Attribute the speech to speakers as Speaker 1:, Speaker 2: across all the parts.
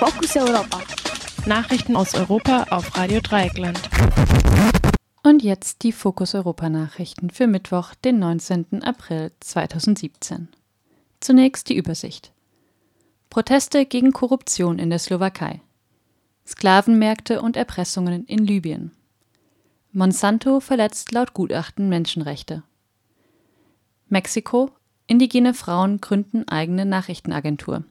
Speaker 1: Fokus Europa.
Speaker 2: Nachrichten aus Europa auf Radio Dreieckland.
Speaker 3: Und jetzt die Fokus Europa Nachrichten für Mittwoch, den 19. April 2017. Zunächst die Übersicht. Proteste gegen Korruption in der Slowakei. Sklavenmärkte und Erpressungen in Libyen. Monsanto verletzt laut Gutachten Menschenrechte. Mexiko. Indigene Frauen gründen eigene Nachrichtenagentur.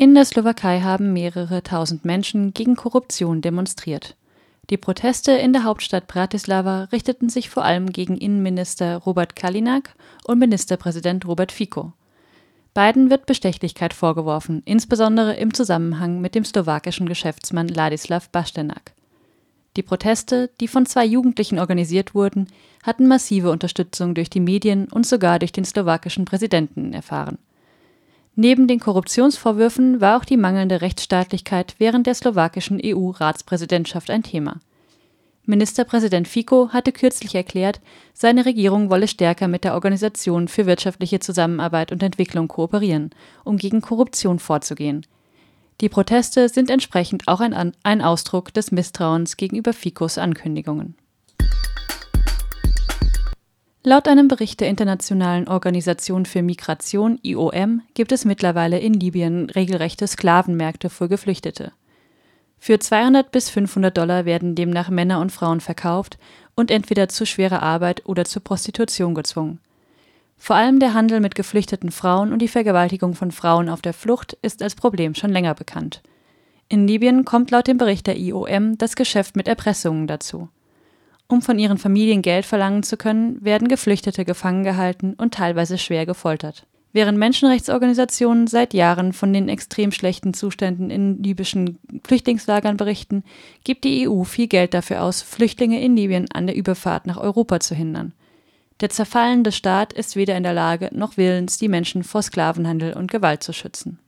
Speaker 3: In der Slowakei haben mehrere tausend Menschen gegen Korruption demonstriert. Die Proteste in der Hauptstadt Bratislava richteten sich vor allem gegen Innenminister Robert Kalinak und Ministerpräsident Robert Fico. Beiden wird Bestechlichkeit vorgeworfen, insbesondere im Zusammenhang mit dem slowakischen Geschäftsmann Ladislav Bastenak. Die Proteste, die von zwei Jugendlichen organisiert wurden, hatten massive Unterstützung durch die Medien und sogar durch den slowakischen Präsidenten erfahren. Neben den Korruptionsvorwürfen war auch die mangelnde Rechtsstaatlichkeit während der slowakischen EU-Ratspräsidentschaft ein Thema. Ministerpräsident Fico hatte kürzlich erklärt, seine Regierung wolle stärker mit der Organisation für wirtschaftliche Zusammenarbeit und Entwicklung kooperieren, um gegen Korruption vorzugehen. Die Proteste sind entsprechend auch ein, ein Ausdruck des Misstrauens gegenüber Ficos Ankündigungen. Laut einem Bericht der Internationalen Organisation für Migration IOM gibt es mittlerweile in Libyen regelrechte Sklavenmärkte für Geflüchtete. Für 200 bis 500 Dollar werden demnach Männer und Frauen verkauft und entweder zu schwerer Arbeit oder zur Prostitution gezwungen. Vor allem der Handel mit geflüchteten Frauen und die Vergewaltigung von Frauen auf der Flucht ist als Problem schon länger bekannt. In Libyen kommt laut dem Bericht der IOM das Geschäft mit Erpressungen dazu. Um von ihren Familien Geld verlangen zu können, werden Geflüchtete gefangen gehalten und teilweise schwer gefoltert. Während Menschenrechtsorganisationen seit Jahren von den extrem schlechten Zuständen in libyschen Flüchtlingslagern berichten, gibt die EU viel Geld dafür aus, Flüchtlinge in Libyen an der Überfahrt nach Europa zu hindern. Der zerfallende Staat ist weder in der Lage noch willens, die Menschen vor Sklavenhandel und Gewalt zu schützen.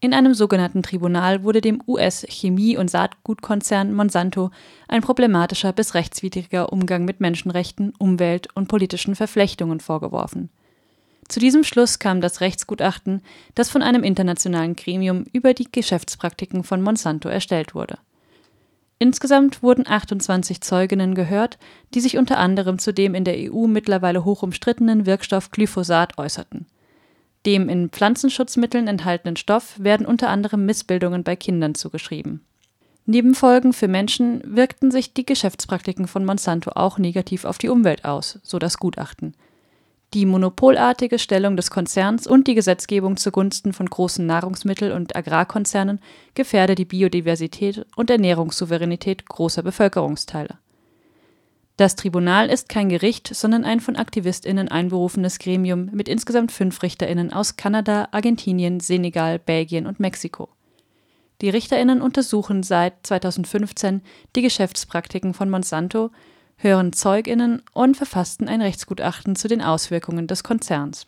Speaker 3: In einem sogenannten Tribunal wurde dem US-Chemie- und Saatgutkonzern Monsanto ein problematischer bis rechtswidriger Umgang mit Menschenrechten, Umwelt und politischen Verflechtungen vorgeworfen. Zu diesem Schluss kam das Rechtsgutachten, das von einem internationalen Gremium über die Geschäftspraktiken von Monsanto erstellt wurde. Insgesamt wurden 28 Zeuginnen gehört, die sich unter anderem zu dem in der EU mittlerweile hoch umstrittenen Wirkstoff Glyphosat äußerten. Dem in Pflanzenschutzmitteln enthaltenen Stoff werden unter anderem Missbildungen bei Kindern zugeschrieben. Nebenfolgen für Menschen wirkten sich die Geschäftspraktiken von Monsanto auch negativ auf die Umwelt aus, so das Gutachten. Die monopolartige Stellung des Konzerns und die Gesetzgebung zugunsten von großen Nahrungsmittel- und Agrarkonzernen gefährde die Biodiversität und Ernährungssouveränität großer Bevölkerungsteile. Das Tribunal ist kein Gericht, sondern ein von AktivistInnen einberufenes Gremium mit insgesamt fünf RichterInnen aus Kanada, Argentinien, Senegal, Belgien und Mexiko. Die RichterInnen untersuchen seit 2015 die Geschäftspraktiken von Monsanto, hören ZeugInnen und verfassten ein Rechtsgutachten zu den Auswirkungen des Konzerns.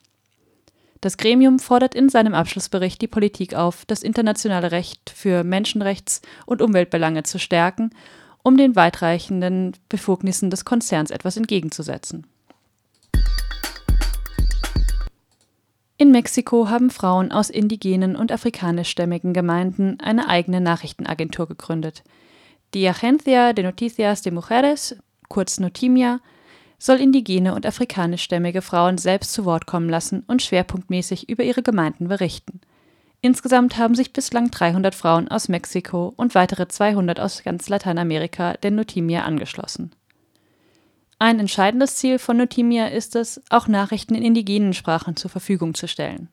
Speaker 3: Das Gremium fordert in seinem Abschlussbericht die Politik auf, das internationale Recht für Menschenrechts- und Umweltbelange zu stärken um den weitreichenden Befugnissen des Konzerns etwas entgegenzusetzen. In Mexiko haben Frauen aus indigenen und afrikanischstämmigen Gemeinden eine eigene Nachrichtenagentur gegründet. Die Agencia de Noticias de Mujeres, kurz Notimia, soll indigene und afrikanischstämmige Frauen selbst zu Wort kommen lassen und schwerpunktmäßig über ihre Gemeinden berichten. Insgesamt haben sich bislang 300 Frauen aus Mexiko und weitere 200 aus ganz Lateinamerika der Notimia angeschlossen. Ein entscheidendes Ziel von Notimia ist es, auch Nachrichten in indigenen Sprachen zur Verfügung zu stellen.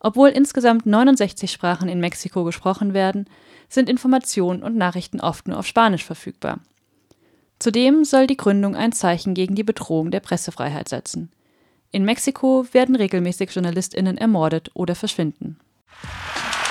Speaker 3: Obwohl insgesamt 69 Sprachen in Mexiko gesprochen werden, sind Informationen und Nachrichten oft nur auf Spanisch verfügbar. Zudem soll die Gründung ein Zeichen gegen die Bedrohung der Pressefreiheit setzen. In Mexiko werden regelmäßig JournalistInnen ermordet oder verschwinden.